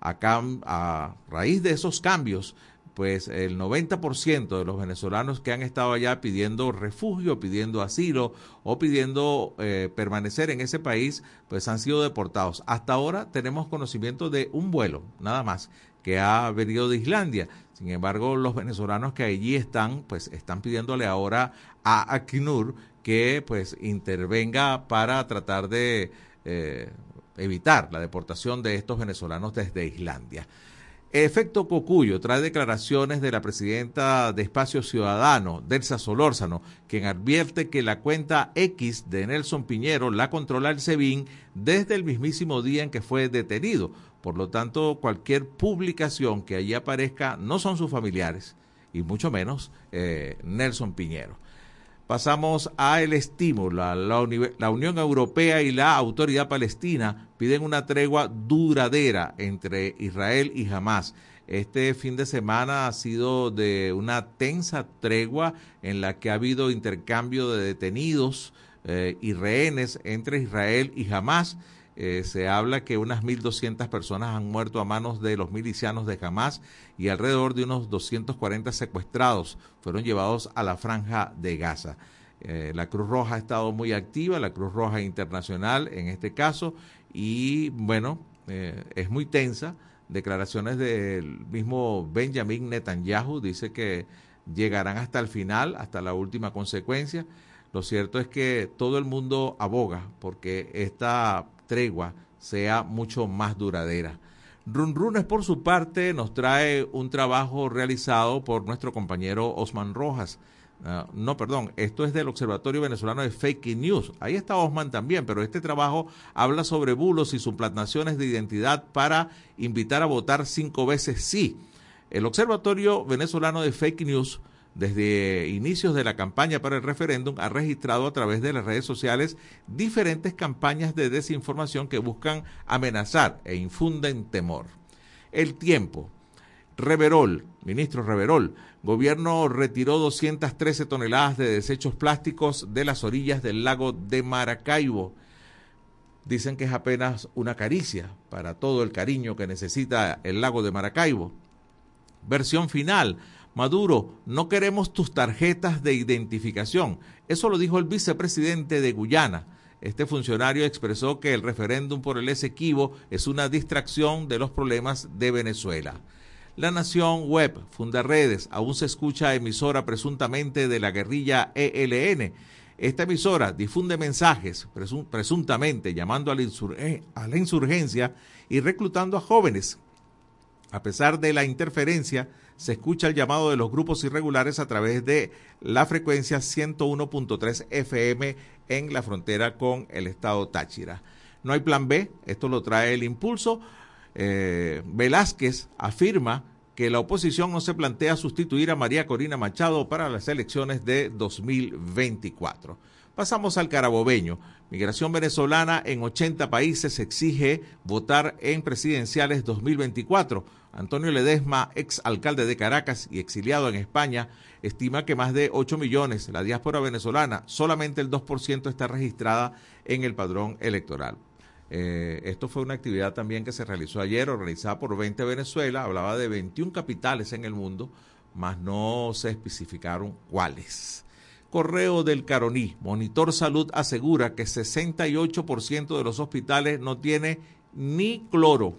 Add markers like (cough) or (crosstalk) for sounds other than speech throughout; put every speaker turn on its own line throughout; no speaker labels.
A raíz de esos cambios, pues el 90% de los venezolanos que han estado allá pidiendo refugio, pidiendo asilo o pidiendo eh, permanecer en ese país, pues han sido deportados. Hasta ahora tenemos conocimiento de un vuelo, nada más, que ha venido de Islandia. Sin embargo, los venezolanos que allí están, pues están pidiéndole ahora a ACNUR que pues intervenga para tratar de eh, evitar la deportación de estos venezolanos desde Islandia. Efecto Cocuyo trae declaraciones de la presidenta de Espacio Ciudadano, Delsa Solórzano, quien advierte que la cuenta X de Nelson Piñero la controla el SEBIN desde el mismísimo día en que fue detenido. Por lo tanto, cualquier publicación que allí aparezca no son sus familiares, y mucho menos eh, Nelson Piñero. Pasamos a el estímulo. La, la, Unión Europea y la Autoridad Palestina piden una tregua duradera entre Israel y Hamas. Este fin de semana ha sido de una tensa tregua en la que ha habido intercambio de detenidos eh, y rehenes entre Israel y Hamas. Eh, se habla que unas 1.200 personas han muerto a manos de los milicianos de Hamas y alrededor de unos 240 secuestrados fueron llevados a la franja de Gaza. Eh, la Cruz Roja ha estado muy activa, la Cruz Roja Internacional en este caso, y bueno, eh, es muy tensa. Declaraciones del mismo Benjamin Netanyahu dice que llegarán hasta el final, hasta la última consecuencia. Lo cierto es que todo el mundo aboga porque esta tregua sea mucho más duradera. Run Runes, por su parte, nos trae un trabajo realizado por nuestro compañero Osman Rojas. Ah, no, perdón, esto es del Observatorio Venezolano de Fake News. Ahí está Osman también, pero este trabajo habla sobre bulos y suplantaciones de identidad para invitar a votar cinco veces sí. El Observatorio Venezolano de Fake News desde inicios de la campaña para el referéndum, ha registrado a través de las redes sociales diferentes campañas de desinformación que buscan amenazar e infunden temor. El tiempo. Reverol, ministro Reverol, gobierno retiró 213 toneladas de desechos plásticos de las orillas del lago de Maracaibo. Dicen que es apenas una caricia para todo el cariño que necesita el lago de Maracaibo. Versión final Maduro, no queremos tus tarjetas de identificación. Eso lo dijo el vicepresidente de Guyana. Este funcionario expresó que el referéndum por el Esequibo es una distracción de los problemas de Venezuela. La Nación Web, Funda Redes, aún se escucha emisora presuntamente de la guerrilla ELN. Esta emisora difunde mensajes presuntamente llamando a la, a la insurgencia y reclutando a jóvenes. A pesar de la interferencia, se escucha el llamado de los grupos irregulares a través de la frecuencia 101.3 FM en la frontera con el estado Táchira. No hay plan B, esto lo trae el impulso. Eh, Velázquez afirma que la oposición no se plantea sustituir a María Corina Machado para las elecciones de 2024. Pasamos al carabobeño. Migración venezolana en 80 países exige votar en presidenciales 2024. Antonio Ledesma, ex alcalde de Caracas y exiliado en España, estima que más de 8 millones, la diáspora venezolana, solamente el 2% está registrada en el padrón electoral. Eh, esto fue una actividad también que se realizó ayer, organizada por 20 Venezuela, hablaba de 21 capitales en el mundo, mas no se especificaron cuáles. Correo del Caroní, Monitor Salud asegura que 68% de los hospitales no tiene ni cloro.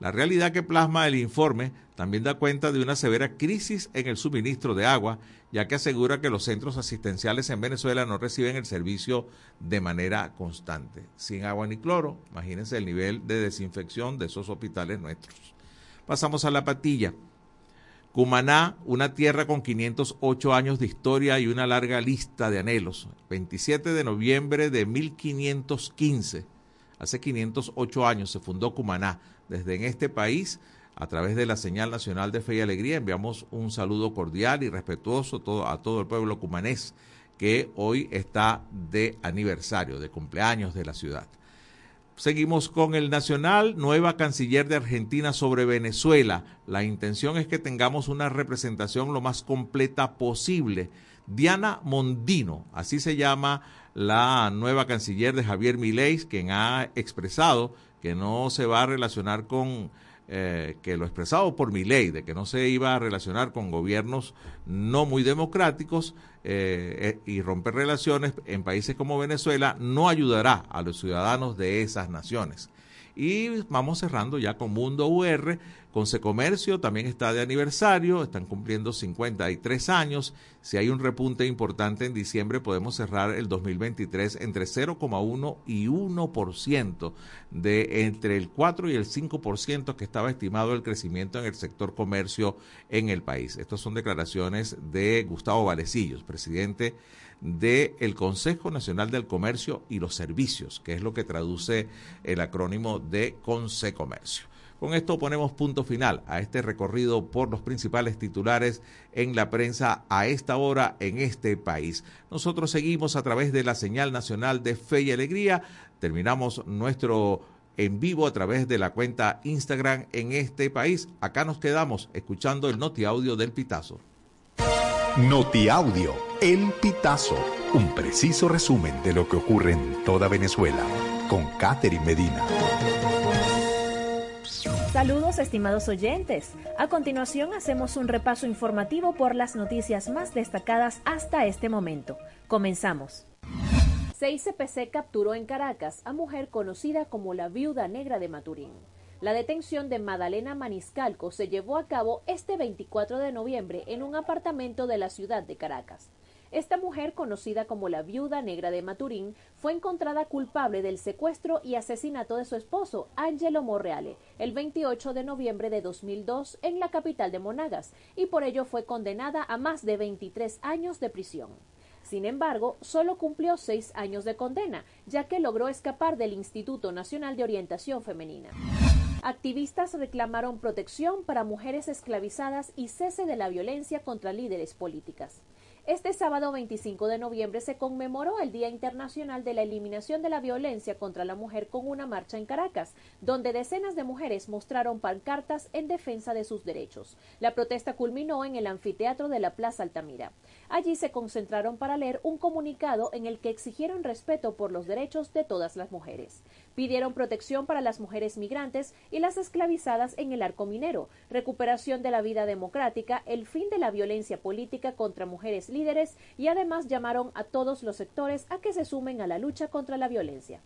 La realidad que plasma el informe también da cuenta de una severa crisis en el suministro de agua, ya que asegura que los centros asistenciales en Venezuela no reciben el servicio de manera constante. Sin agua ni cloro, imagínense el nivel de desinfección de esos hospitales nuestros. Pasamos a la patilla. Cumaná, una tierra con 508 años de historia y una larga lista de anhelos. 27 de noviembre de 1515, hace 508 años se fundó Cumaná desde en este país, a través de la señal nacional de fe y alegría, enviamos un saludo cordial y respetuoso a todo el pueblo cumanés que hoy está de aniversario, de cumpleaños de la ciudad. Seguimos con el Nacional, nueva canciller de Argentina sobre Venezuela. La intención es que tengamos una representación lo más completa posible. Diana Mondino, así se llama la nueva canciller de Javier Milei, quien ha expresado que no se va a relacionar con eh, que lo expresado por mi ley, de que no se iba a relacionar con gobiernos no muy democráticos eh, eh, y romper relaciones en países como Venezuela, no ayudará a los ciudadanos de esas naciones. Y vamos cerrando ya con Mundo UR, con Comercio también está de aniversario, están cumpliendo 53 años. Si hay un repunte importante en diciembre, podemos cerrar el 2023 entre 0,1 y 1%, de entre el 4 y el 5% que estaba estimado el crecimiento en el sector comercio en el país. Estas son declaraciones de Gustavo Valecillos, presidente del Consejo Nacional del Comercio y los Servicios, que es lo que traduce el acrónimo de Consecomercio. Con esto ponemos punto final a este recorrido por los principales titulares en la prensa a esta hora en este país. Nosotros seguimos a través de la señal nacional de Fe y Alegría. Terminamos nuestro en vivo a través de la cuenta Instagram en este país. Acá nos quedamos escuchando el noti audio del Pitazo.
Noti audio, el Pitazo, un preciso resumen de lo que ocurre en toda Venezuela con Catherine Medina.
Saludos estimados oyentes. A continuación hacemos un repaso informativo por las noticias más destacadas hasta este momento. Comenzamos. CICPC capturó en Caracas a mujer conocida como la viuda negra de Maturín. La detención de Madalena Maniscalco se llevó a cabo este 24 de noviembre en un apartamento de la ciudad de Caracas. Esta mujer, conocida como la viuda negra de Maturín, fue encontrada culpable del secuestro y asesinato de su esposo, Angelo Morreale, el 28 de noviembre de 2002 en la capital de Monagas, y por ello fue condenada a más de 23 años de prisión. Sin embargo, solo cumplió seis años de condena, ya que logró escapar del Instituto Nacional de Orientación Femenina. Activistas reclamaron protección para mujeres esclavizadas y cese de la violencia contra líderes políticas. Este sábado 25 de noviembre se conmemoró el Día Internacional de la Eliminación de la Violencia contra la Mujer con una marcha en Caracas, donde decenas de mujeres mostraron pancartas en defensa de sus derechos. La protesta culminó en el anfiteatro de la Plaza Altamira. Allí se concentraron para leer un comunicado en el que exigieron respeto por los derechos de todas las mujeres. Pidieron protección para las mujeres migrantes y las esclavizadas en el arco minero, recuperación de la vida democrática, el fin de la violencia política contra mujeres líderes y además llamaron a todos los sectores a que se sumen a la lucha contra la violencia.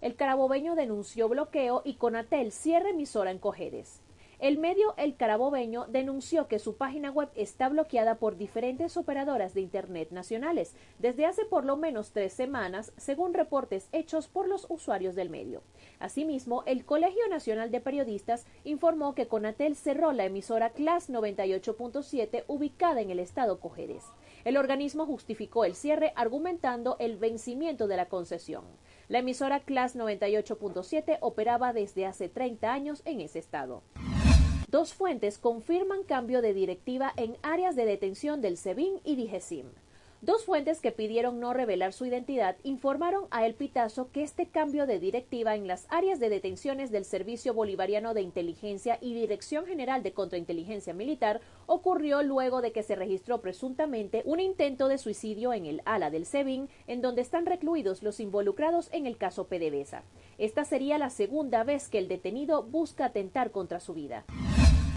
El carabobeño denunció bloqueo y Conatel cierre emisora en Cojedes. El medio El Carabobeño denunció que su página web está bloqueada por diferentes operadoras de Internet nacionales desde hace por lo menos tres semanas, según reportes hechos por los usuarios del medio. Asimismo, el Colegio Nacional de Periodistas informó que Conatel cerró la emisora Class 98.7 ubicada en el estado Cojedes. El organismo justificó el cierre argumentando el vencimiento de la concesión. La emisora Class 98.7 operaba desde hace 30 años en ese estado. Dos fuentes confirman cambio de directiva en áreas de detención del SEBIN y DIGESIM. Dos fuentes que pidieron no revelar su identidad informaron a El Pitazo que este cambio de directiva en las áreas de detenciones del Servicio Bolivariano de Inteligencia y Dirección General de Contrainteligencia Militar ocurrió luego de que se registró presuntamente un intento de suicidio en el ala del SEBIN, en donde están recluidos los involucrados en el caso PDVSA. Esta sería la segunda vez que el detenido busca atentar contra su vida.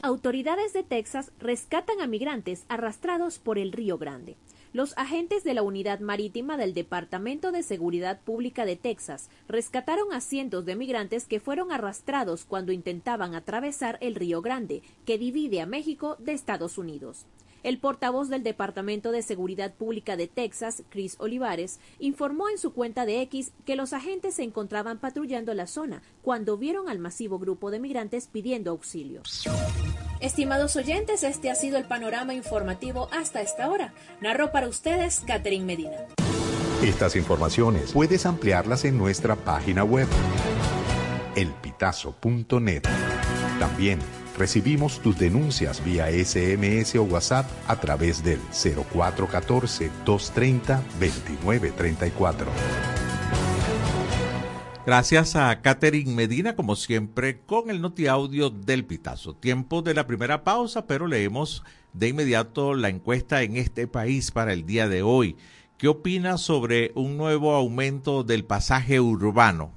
Autoridades de Texas rescatan a migrantes arrastrados por el Río Grande. Los agentes de la Unidad Marítima del Departamento de Seguridad Pública de Texas rescataron a cientos de migrantes que fueron arrastrados cuando intentaban atravesar el Río Grande, que divide a México de Estados Unidos. El portavoz del Departamento de Seguridad Pública de Texas, Chris Olivares, informó en su cuenta de X que los agentes se encontraban patrullando la zona cuando vieron al masivo grupo de migrantes pidiendo auxilio. Estimados oyentes, este ha sido el panorama informativo hasta esta hora. Narró para ustedes Catherine Medina.
Estas informaciones puedes ampliarlas en nuestra página web elpitazo.net. También Recibimos tus denuncias vía SMS o WhatsApp a través del 0414-230-2934.
Gracias a Catherine Medina, como siempre, con el notiaudio del Pitazo. Tiempo de la primera pausa, pero leemos de inmediato la encuesta en este país para el día de hoy. ¿Qué opina sobre un nuevo aumento del pasaje urbano?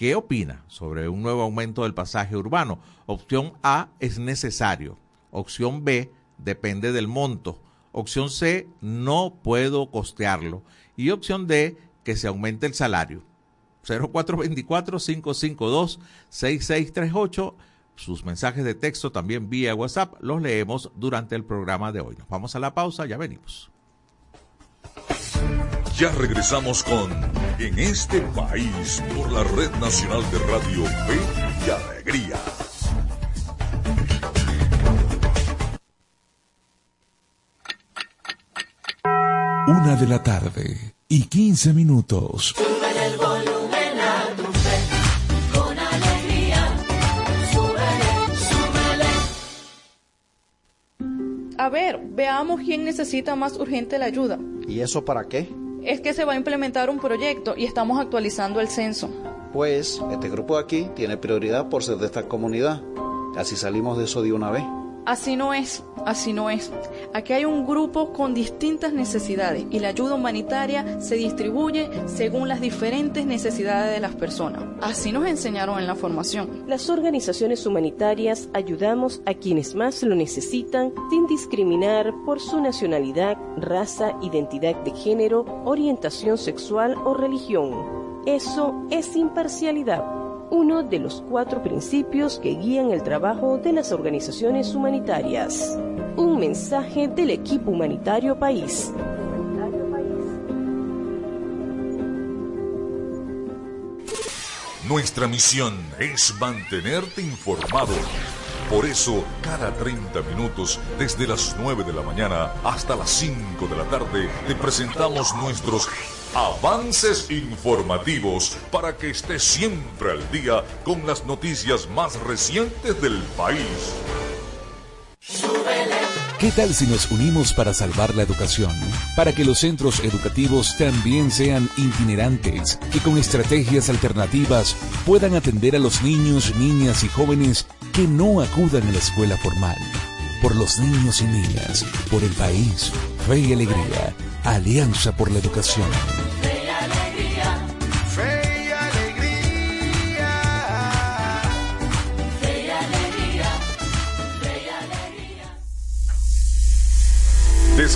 ¿Qué opina sobre un nuevo aumento del pasaje urbano? Opción A es necesario. Opción B depende del monto. Opción C no puedo costearlo. Y opción D que se aumente el salario. 0424-552-6638. Sus mensajes de texto también vía WhatsApp los leemos durante el programa de hoy. Nos vamos a la pausa, ya venimos.
Ya regresamos con En este país por la Red Nacional de Radio Fe y Alegría. Una de la tarde y 15 minutos.
A ver, veamos quién necesita más urgente la ayuda.
¿Y eso para qué?
Es que se va a implementar un proyecto y estamos actualizando el censo.
Pues este grupo aquí tiene prioridad por ser de esta comunidad. Así salimos de eso de una vez.
Así no es, así no es. Aquí hay un grupo con distintas necesidades y la ayuda humanitaria se distribuye según las diferentes necesidades de las personas. Así nos enseñaron en la formación.
Las organizaciones humanitarias ayudamos a quienes más lo necesitan sin discriminar por su nacionalidad, raza, identidad de género, orientación sexual o religión. Eso es imparcialidad uno de los cuatro principios que guían el trabajo de las organizaciones humanitarias. Un mensaje del equipo humanitario país.
Nuestra misión es mantenerte informado. Por eso, cada 30 minutos, desde las 9 de la mañana hasta las 5 de la tarde, te presentamos nuestros Avances informativos para que esté siempre al día con las noticias más recientes del país.
¿Qué tal si nos unimos para salvar la educación? Para que los centros educativos también sean itinerantes y con estrategias alternativas puedan atender a los niños, niñas y jóvenes que no acudan a la escuela formal. Por los niños y niñas, por el país, fe y alegría. Alianza por la Educación.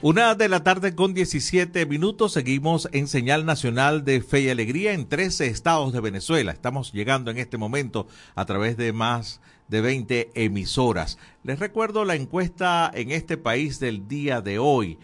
Una de la tarde con 17 minutos, seguimos en señal nacional de fe y alegría en 13 estados de Venezuela. Estamos llegando en este momento a través de más de 20 emisoras. Les recuerdo la encuesta en este país del día de hoy.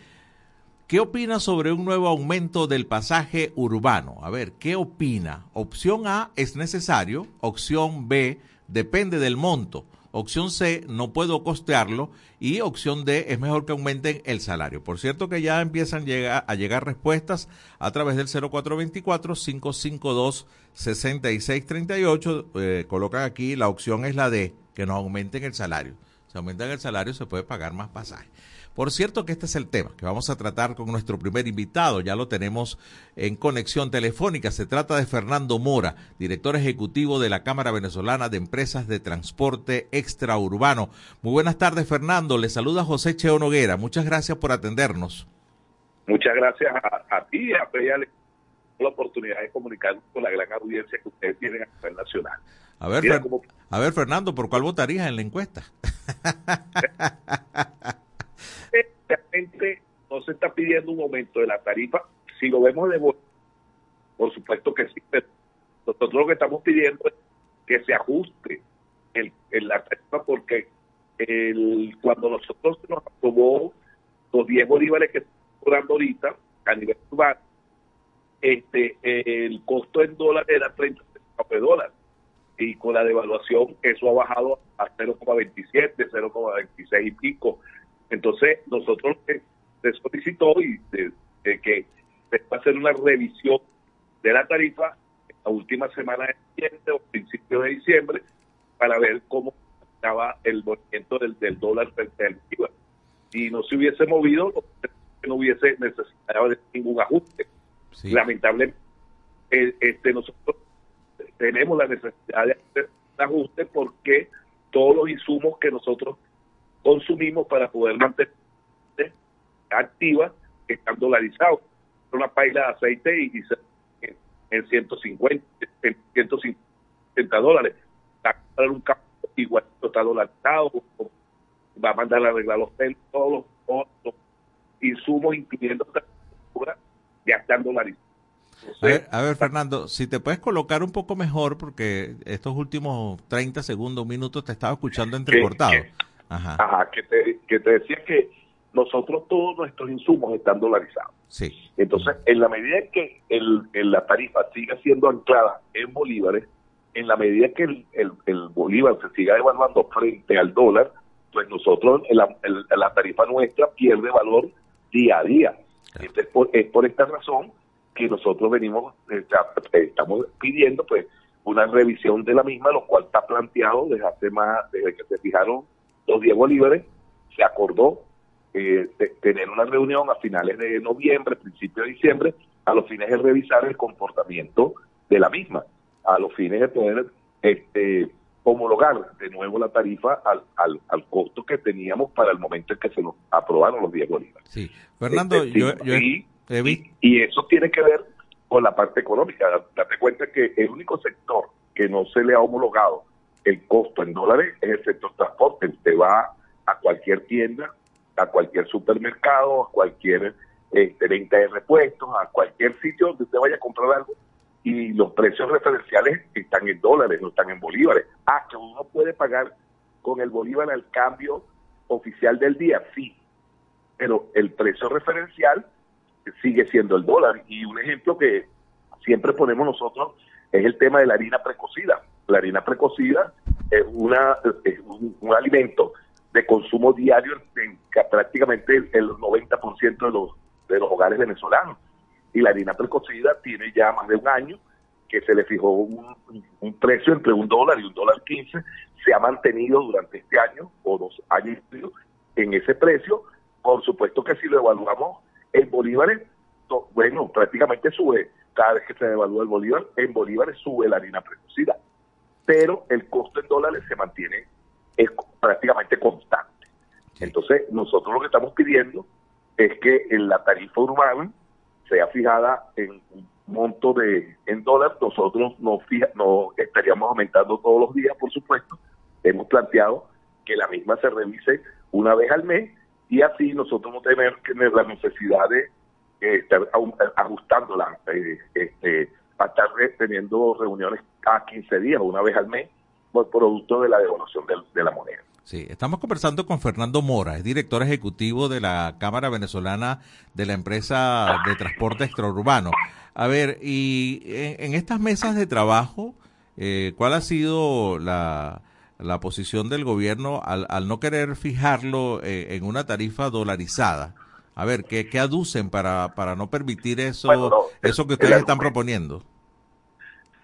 ¿Qué opina sobre un nuevo aumento del pasaje urbano? A ver, ¿qué opina? Opción A es necesario, opción B depende del monto, opción C no puedo costearlo y opción D es mejor que aumenten el salario. Por cierto que ya empiezan a llegar respuestas a través del 0424-552-6638. Eh, colocan aquí, la opción es la D, que nos aumenten el salario. Si aumentan el salario se puede pagar más pasaje. Por cierto que este es el tema que vamos a tratar con nuestro primer invitado. Ya lo tenemos en conexión telefónica. Se trata de Fernando Mora, director ejecutivo de la Cámara Venezolana de Empresas de Transporte Extraurbano. Muy buenas tardes, Fernando. Le saluda José Cheo Noguera. Muchas gracias por atendernos.
Muchas gracias a, ti y a Peyale la oportunidad de comunicar con la gran audiencia que ustedes tienen a nivel nacional.
A ver, a ver, Fernando, ¿por cuál votarías en la encuesta? (laughs)
se está pidiendo un aumento de la tarifa. Si lo vemos de por supuesto que sí, pero nosotros lo que estamos pidiendo es que se ajuste el, la tarifa porque el, cuando nosotros nos aprobó los 10 bolívares que estamos cobrando ahorita a nivel global, este, el costo en dólares era 30 de dólares y con la devaluación eso ha bajado a 0,27, 0,26 y pico entonces, nosotros se solicitó y de, que se va a hacer una revisión de la tarifa en la última semana de diciembre o principio de diciembre para ver cómo estaba el movimiento del, del dólar frente al IVA. Si no se hubiese movido, no hubiese necesitado ningún ajuste.
Sí.
Lamentablemente, eh, este, nosotros tenemos la necesidad de hacer un ajuste porque todos los insumos que nosotros consumimos para poder mantener activa están dolarizados. Una paila de aceite y, y en, en 150, en 150 dólares. Va a comprar un campo igual está dolarizado, va a mandar a arreglar los telos, todos los, todos los insumos, incluyendo la ya están dolarizados.
A ver, a ver, Fernando, si te puedes colocar un poco mejor, porque estos últimos 30 segundos, minutos, te estaba escuchando entrecortado.
que-
Ajá,
Ajá, que te, que te decía que nosotros todos nuestros insumos están dolarizados.
sí.
Entonces, en la medida en que el, en la tarifa siga siendo anclada en bolívares, en la medida que el, el, el bolívar se siga devaluando frente al dólar, pues nosotros, la, el- la tarifa nuestra pierde valor día a día. Entonces, por- es por esta razón que nosotros venimos, estamos pidiendo pues una revisión de la misma, lo cual está planteado desde hace más, desde que se fijaron los 10 bolívares, se acordó eh, de- tener una reunión a finales de noviembre, principio de diciembre, a los fines de revisar el comportamiento de la misma, a los fines de poder este, homologar de nuevo la tarifa al, al, al costo que teníamos para el momento en que se nos aprobaron los 10 bolívares.
Sí. Fernando,
Este,
yo, yo
y-
he visto...
y eso tiene que ver con la parte económica. Date cuenta que el único sector que no se le ha homologado el costo en dólares es el sector transporte. Usted va a cualquier tienda, a cualquier supermercado, a cualquier este, venta de repuestos, a cualquier sitio donde usted vaya a comprar algo y los precios referenciales están en dólares, no están en bolívares. Ah, que uno puede pagar con el bolívar al cambio oficial del día, sí, pero el precio referencial sigue siendo el dólar. Y un ejemplo que siempre ponemos nosotros es el tema de la harina precocida. La harina precocida es, una, un alimento de consumo diario en prácticamente el, el 90% de los, de los hogares venezolanos. Y la harina precocida tiene ya más de un año que se le fijó un, un precio entre un dólar y un dólar quince. Se ha mantenido durante este año o dos años en ese precio. Por supuesto que si lo evaluamos en bolívares, bueno, prácticamente sube cada vez que se devalúa el bolívar, en bolívares sube la harina precocida, pero el costo en dólares se mantiene es prácticamente constante. Entonces, nosotros lo que estamos pidiendo es que en la tarifa urbana sea fijada en un monto de en dólar, nosotros no, fija, no estaríamos aumentando todos los días, por supuesto. Hemos planteado que la misma se revise una vez al mes y así nosotros no tener tener la necesidad de eh, estar ajustándola, eh, este, a estar teniendo reuniones cada 15 días, una vez al mes, por producto de la devaluación de la moneda.
Sí, estamos conversando con Fernando Mora, es director ejecutivo de la Cámara Venezolana de la empresa de transporte extraurbano. A ver, y en, en estas mesas de trabajo, eh, ¿cuál ha sido la, la posición del gobierno al, al no querer fijarlo eh, en una tarifa dolarizada? A ver, ¿qué, qué aducen para, para no permitir eso,
Bueno, no, el-
eso que ustedes están proponiendo?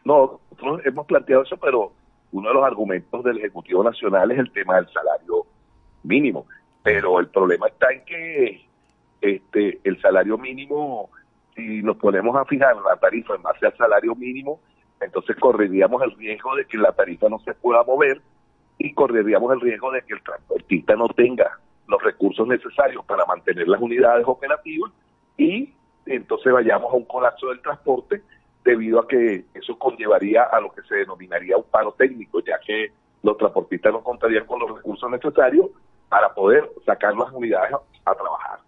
No, nosotros hemos planteado eso, pero uno de los argumentos del Ejecutivo Nacional es el tema del salario mínimo. Pero el problema está en que este el salario mínimo, si nos ponemos a fijar la tarifa en base al salario mínimo, entonces correríamos el riesgo de que la tarifa no se pueda mover y correríamos el riesgo de que el transportista no tenga los recursos necesarios para mantener las unidades operativas y entonces vayamos a un colapso del transporte debido a que eso conllevaría a lo que se denominaría un paro técnico, ya que los transportistas no contarían con los recursos necesarios para poder sacar las unidades a, trabajar.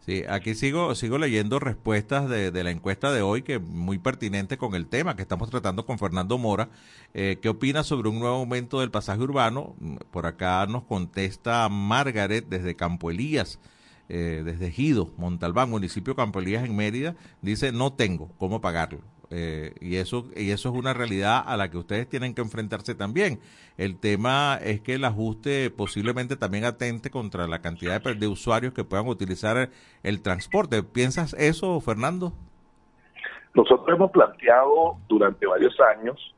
Sí, aquí sigo sigo leyendo respuestas de, la encuesta de hoy, que muy pertinente con el tema que estamos tratando con Fernando Mora. Eh, ¿Qué opina sobre un nuevo aumento del pasaje urbano? Por acá nos contesta Margaret desde Campo Elías, eh, desde Gido, Montalbán, municipio Campo Elías en Mérida. Dice, no tengo cómo pagarlo. Eh, y eso y eso es una realidad a la que ustedes tienen que enfrentarse también. El tema es que el ajuste posiblemente también atente contra la cantidad de, usuarios que puedan utilizar el transporte. ¿Piensas eso, Fernando?
Nosotros hemos planteado durante varios años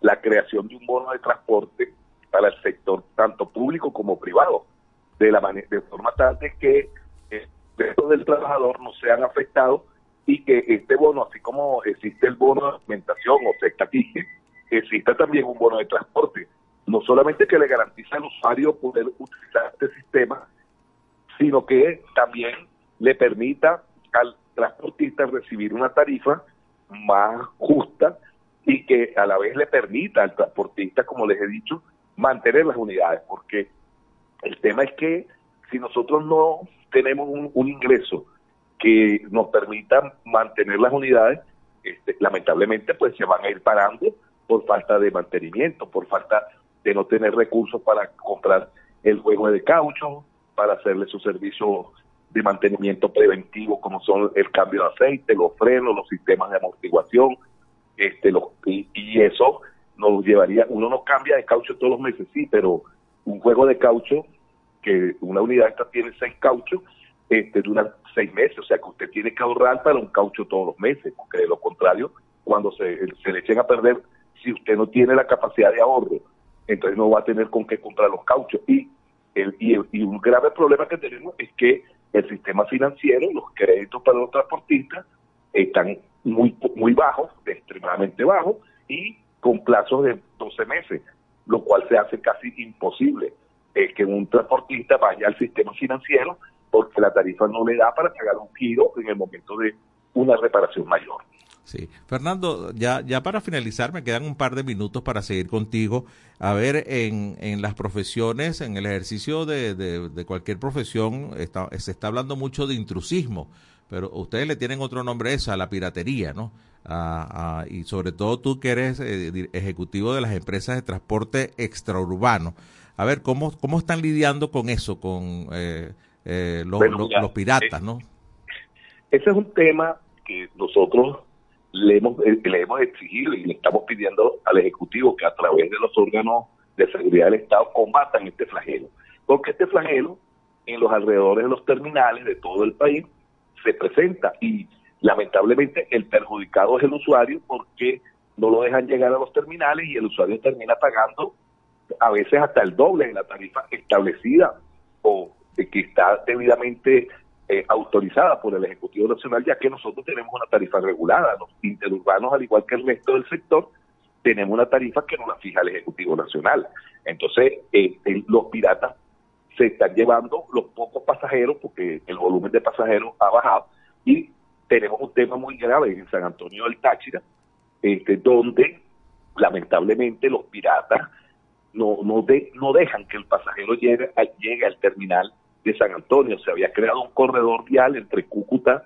la creación de un bono de transporte para el sector tanto público como privado, de la de forma tal de que eh, derechos del trabajador no sean afectados y que este bono, así como existe el bono de alimentación o sexta quiche, exista también un bono de transporte. No solamente que le garantiza al usuario poder utilizar este sistema, sino que también le permita al transportista recibir una tarifa más justa y que a la vez le permita al transportista, como les he dicho, mantener las unidades, porque el tema es que si nosotros no tenemos un ingreso que nos permita mantener las unidades, este, lamentablemente pues se van a ir parando por falta de mantenimiento, por falta de no tener recursos para comprar el juego de caucho, para hacerle su servicio de mantenimiento preventivo como son el cambio de aceite, los frenos, los sistemas de amortiguación, este, los, y eso nos llevaría, uno no cambia de caucho todos los meses, sí, pero un juego de caucho, que una unidad esta tiene seis cauchos, este, dura seis meses, o sea que usted tiene que ahorrar para un caucho todos los meses, porque de lo contrario, cuando se, se le echen a perder, si usted no tiene la capacidad de ahorro, entonces no va a tener con qué comprar los cauchos. Y, el, y, el- y un grave problema que tenemos es que el sistema financiero, los créditos para los transportistas, están muy, muy bajos, extremadamente bajos, y con plazos de 12 meses, lo cual se hace casi imposible eh, que un transportista vaya al sistema financiero porque la tarifa no le da para pagar un giro en el momento de una reparación mayor.
Sí. Fernando, ya, ya para finalizar, me quedan un par de minutos para seguir contigo. A ver, en, en las profesiones, en el ejercicio de, de, cualquier profesión, está, se está hablando mucho de intrusismo, pero ustedes le tienen otro nombre a eso, a la piratería, ¿no? A- a- y sobre todo tú que eres eh, ejecutivo de las empresas de transporte extraurbano. A ver, ¿cómo, cómo están lidiando con eso, con eh, eh, los,
Bueno,
los- piratas, ¿no?
Ese es un tema que nosotros le hemos, eh, le hemos exigido y le estamos pidiendo al Ejecutivo que a través de los órganos de seguridad del Estado combatan este flagelo. Porque este flagelo en los alrededores de los terminales de todo el país se presenta y lamentablemente el perjudicado es el usuario porque no lo dejan llegar a los terminales y el usuario termina pagando a veces hasta el doble de la tarifa establecida o de que está debidamente eh, autorizada por el Ejecutivo Nacional, ya que nosotros tenemos una tarifa regulada. Los interurbanos, al igual que el resto del sector, tenemos una tarifa que no la fija el Ejecutivo Nacional. Entonces, eh, los piratas se están llevando los pocos pasajeros, porque el volumen de pasajeros ha bajado, y tenemos un tema muy grave en San Antonio del Táchira, este, donde lamentablemente los piratas no no de- no dejan que el pasajero llegue, llegue al terminal de San Antonio. Se había creado un corredor vial entre Cúcuta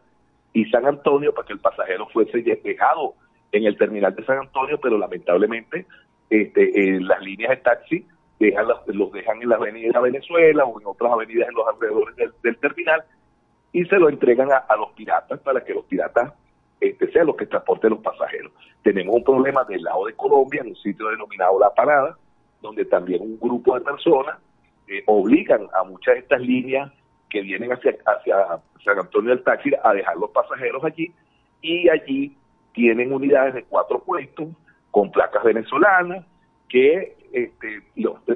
y San Antonio para que el pasajero fuese dejado en el terminal de San Antonio, pero lamentablemente este, eh, las líneas de taxi dejan los, dejan en la avenida Venezuela o en otras avenidas en los alrededores del, terminal y se lo entregan a, a los piratas para que los piratas este, sean los que transporten los pasajeros. Tenemos un problema del lado de Colombia, en un sitio denominado La Parada, donde también un grupo de personas eh, obligan a muchas de estas líneas que vienen hacia, hacia San Antonio del Táchira a dejar los pasajeros allí y allí tienen unidades de cuatro puestos con placas venezolanas que este,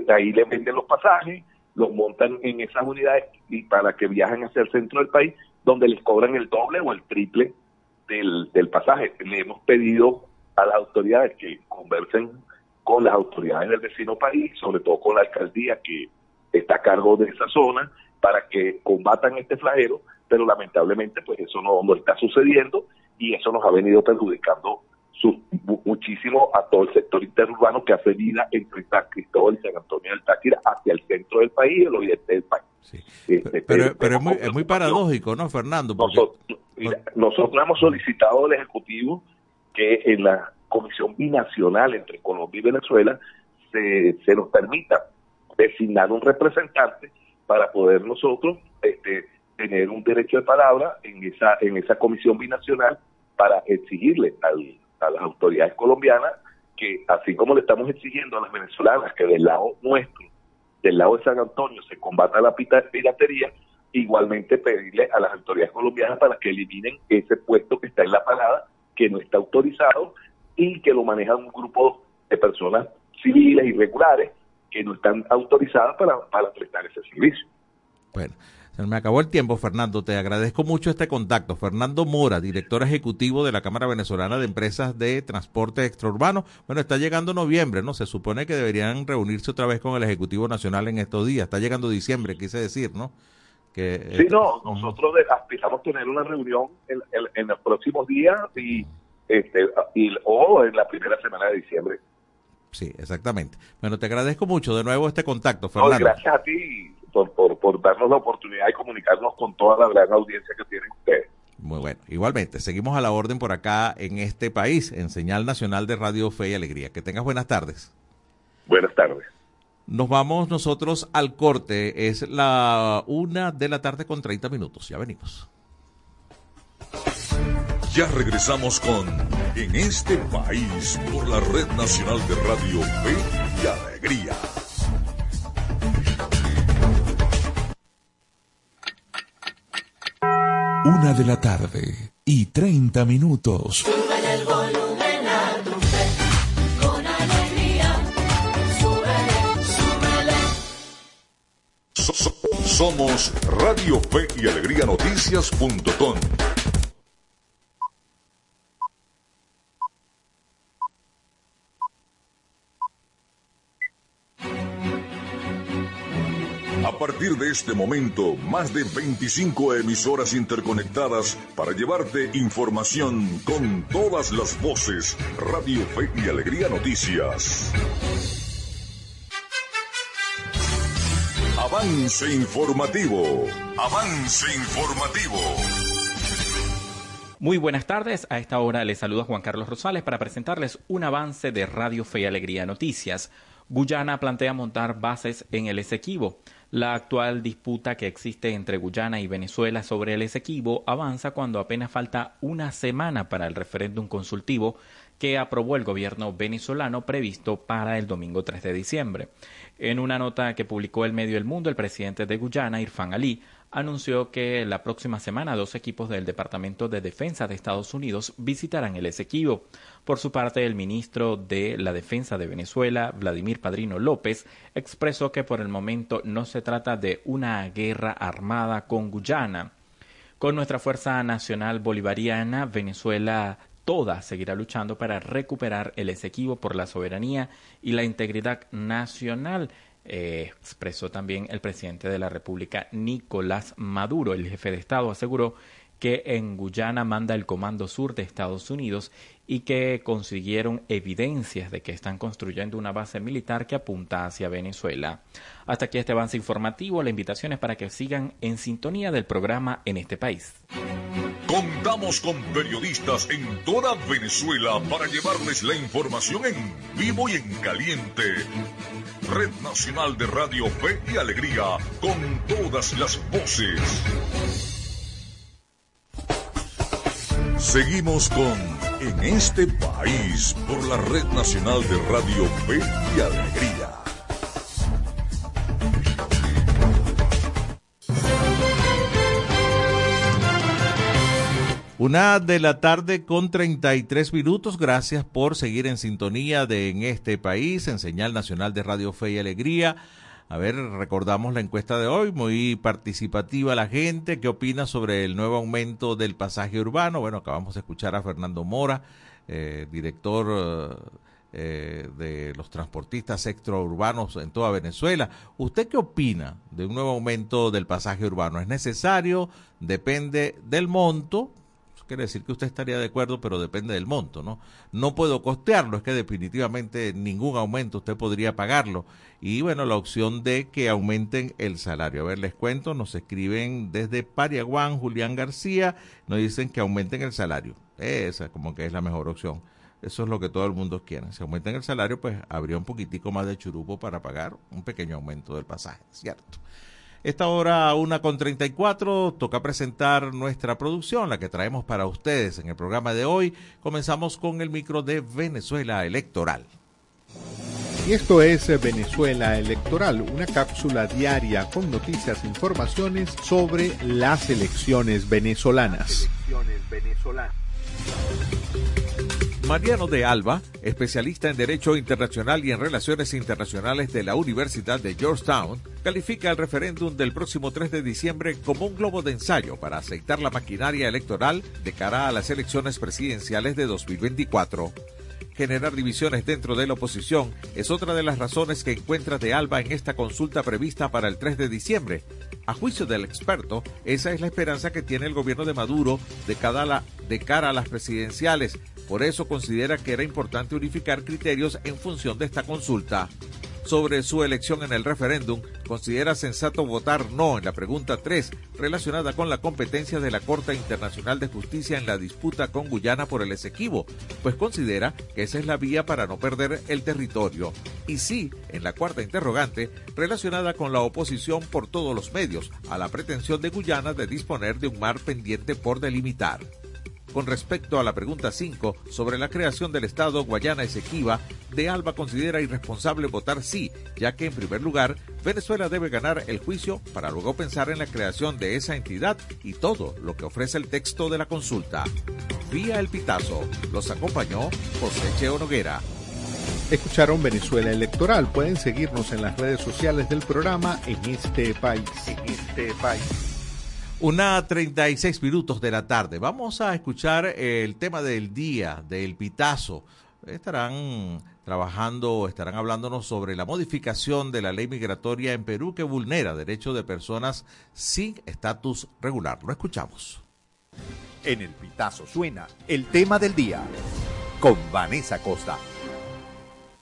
ahí les venden los pasajes, los montan en esas unidades y para que viajen hacia el centro del país, donde les cobran el doble o el triple del, del pasaje. Le hemos pedido a las autoridades que conversen con las autoridades del vecino país, sobre todo con la alcaldía que está a cargo de esa zona, para que combatan este flagelo, pero lamentablemente pues eso no, no está sucediendo y eso nos ha venido perjudicando su- mu- muchísimo a todo el sector interurbano que hace vida entre San Cristóbal y San Antonio del Táchira hacia el centro del país y el oriente del país. Este,
Pero, pero es muy,
con
es muy paradójico, ¿no, Fernando? Porque,
nosotros, mira, nosotros hemos solicitado al Ejecutivo que en la Comisión Binacional entre Colombia y Venezuela se, se nos permita designar un representante para poder nosotros este, tener un derecho de palabra en esa, en esa Comisión Binacional para exigirle al- a las autoridades colombianas que, así como le estamos exigiendo a las venezolanas que del lado nuestro del lado de San Antonio se combata la piratería, igualmente pedirle a las autoridades colombianas para que eliminen ese puesto que está en la parada, que no está autorizado y que lo maneja un grupo de personas civiles irregulares que no están autorizadas para, para prestar ese servicio.
Bueno, se me acabó el tiempo, Fernando. Te agradezco mucho este contacto. Fernando Mora, director ejecutivo de la Cámara Venezolana de Empresas de Transporte Extraurbano. Bueno, está llegando noviembre, ¿no? Se supone que deberían reunirse otra vez con el Ejecutivo Nacional en estos días. Está llegando diciembre, quise decir, ¿no?
Que, sí, no, nosotros aspiramos a tener una reunión en, en, los próximos días y, este, y, o en la primera semana de diciembre.
Sí, exactamente. Bueno, te agradezco mucho de nuevo este contacto, Fernando.
gracias a ti por, por, darnos la oportunidad de comunicarnos con toda la gran audiencia que tienen ustedes.
Muy bueno. Igualmente, seguimos a la orden por acá en este país, en Señal Nacional de Radio Fe y Alegría. Que tengas buenas tardes.
Buenas tardes.
Nos vamos nosotros al corte. Es la una de la tarde con 30 minutos. Ya venimos.
Ya regresamos con En este país por la Red Nacional de Radio Fe y Alegría.
Una de la tarde y 30 minutos.
Somos Radio Fe y Alegría Noticias.com. A partir de este momento, más de 25 emisoras interconectadas para llevarte información con todas las voces. Radio Fe y Alegría Noticias. Avance informativo. Avance informativo.
Muy buenas tardes. A esta hora les saluda Juan Carlos Rosales para presentarles un avance de Radio Fe y Alegría Noticias. Guyana plantea montar bases en el Esequibo. La actual disputa que existe entre Guyana y Venezuela sobre el Esequibo avanza cuando apenas falta una semana para el referéndum consultivo que aprobó el gobierno venezolano previsto para el domingo 3 de diciembre. En una nota que publicó el medio El Mundo, el presidente de Guyana, Irfan Ali, anunció que la próxima semana dos equipos del Departamento de Defensa de Estados Unidos visitarán el Esequibo. Por su parte, el ministro de la Defensa de Venezuela, Vladimir Padrino López, expresó que por el momento no se trata de una guerra armada con Guyana. Con nuestra Fuerza Nacional Bolivariana, Venezuela toda seguirá luchando para recuperar el Esequibo por la soberanía y la integridad nacional. Eh, expresó también el presidente de la República, Nicolás Maduro. El jefe de Estado aseguró que en Guyana manda el Comando Sur de Estados Unidos y que consiguieron evidencias de que están construyendo una base militar que apunta hacia Venezuela. Hasta aquí este avance informativo. La invitación es para que sigan en sintonía del programa en este país.
Contamos con periodistas en toda Venezuela para llevarles la información en vivo y en caliente. Red Nacional de Radio Fe y Alegría, con todas las voces. Seguimos con En este país por la Red Nacional de Radio Fe y Alegría.
Una de la tarde con 33 minutos. Gracias por seguir en sintonía de En este país, en señal nacional de Radio Fe y Alegría. A ver, recordamos la encuesta de hoy, muy participativa la gente. ¿Qué opina sobre el nuevo aumento del pasaje urbano? Bueno, acabamos de escuchar a Fernando Mora, eh, director eh, de los transportistas extraurbanos en toda Venezuela. ¿Usted qué opina de un nuevo aumento del pasaje urbano? ¿Es necesario? ¿Depende del monto? Quiere decir que usted estaría de acuerdo, pero depende del monto, ¿no? No puedo costearlo, es que definitivamente ningún aumento usted podría pagarlo. Y bueno, la opción de que aumenten el salario. A ver, les cuento, nos escriben desde Pariaguán, Julián García, nos dicen que aumenten el salario. Esa como que es la mejor opción. Eso es lo que todo el mundo quiere. Si aumentan el salario, pues habría un poquitico más de churupo para pagar un pequeño aumento del pasaje, ¿cierto? Esta hora, una con 34, toca presentar nuestra producción, la que traemos para ustedes en el programa de hoy. Comenzamos con el micro de Venezuela Electoral.
Y esto es Venezuela Electoral, una cápsula diaria con noticias e informaciones sobre las elecciones venezolanas.
Mariano de Alba, especialista en Derecho Internacional y en Relaciones Internacionales de la Universidad de Georgetown, califica el referéndum del próximo 3 de diciembre como un globo de ensayo para aceitar la maquinaria electoral de cara a las elecciones presidenciales de 2024. Generar divisiones dentro de la oposición es otra de las razones que encuentra de Alba en esta consulta prevista para el 3 de diciembre. A juicio del experto, esa es la esperanza que tiene el gobierno de Maduro de, de cara a las presidenciales. Por eso considera que era importante unificar criterios en función de esta consulta sobre su elección en el referéndum, considera sensato votar no en la pregunta 3, relacionada con la competencia de la Corte Internacional de Justicia en la disputa con Guyana por el Esequibo, pues considera que esa es la vía para no perder el territorio. Y sí, en la cuarta interrogante, relacionada con la oposición por todos los medios a la pretensión de Guyana de disponer de un mar pendiente por delimitar. Con respecto a la pregunta 5 sobre la creación del Estado Guayana Esequiba, De Alba considera irresponsable votar sí, ya que en primer lugar, Venezuela debe ganar el juicio para luego pensar en la creación de esa entidad y todo lo que ofrece el texto de la consulta. Vía El Pitazo, los acompañó José Cheo Noguera.
Escucharon Venezuela Electoral. Pueden seguirnos en las redes sociales del programa en este país. En este país.
Una 36 minutos de la tarde. Vamos a escuchar el tema del día, del pitazo. Estarán trabajando, estarán hablándonos sobre la modificación de la ley migratoria en Perú que vulnera derechos de personas sin estatus regular. Lo escuchamos.
En el pitazo suena el tema del día con Vanessa Costa.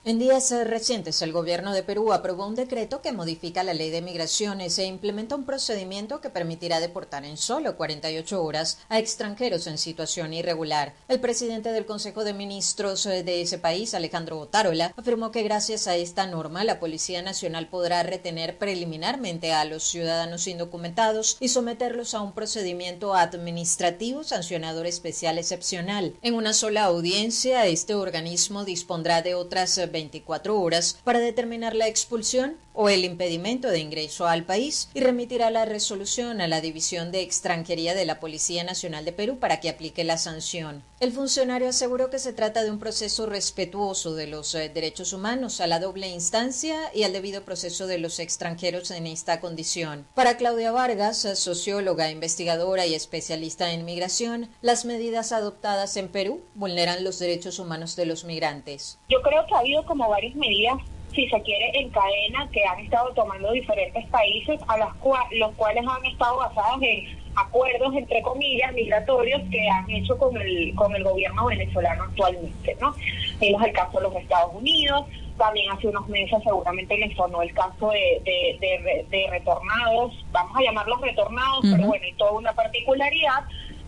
En días eh, recientes, el gobierno de Perú aprobó un decreto que modifica la ley de migraciones e implementa un procedimiento que permitirá deportar en solo 48 horas a extranjeros en situación irregular. El presidente del Consejo de Ministros eh, de ese país, Alejandro Botarola, afirmó que gracias a esta norma la Policía Nacional podrá retener preliminarmente a los ciudadanos indocumentados y someterlos a un procedimiento administrativo sancionador especial excepcional. En una sola audiencia, este organismo dispondrá de otras 24 horas para determinar la expulsión o el impedimento de ingreso al país y remitirá la resolución a la División de Extranjería de la Policía Nacional de Perú para que aplique la sanción. El funcionario aseguró que se trata de un proceso respetuoso de los eh, derechos humanos a la doble instancia y al debido proceso de los extranjeros en esta condición. Para Claudia Vargas, socióloga, investigadora y especialista en migración, las medidas adoptadas en Perú vulneran los derechos humanos de los migrantes.
Yo creo que ha habido como varias medidas si se quiere, en cadena que han estado tomando diferentes países, a las los cuales han estado basados en acuerdos, entre comillas, migratorios que han hecho con el, con el gobierno venezolano actualmente, ¿no? Vimos el caso de los Estados Unidos, también hace unos meses seguramente les sonó el caso de, de, de, retornados, vamos a llamarlos retornados, pero bueno, hay toda una particularidad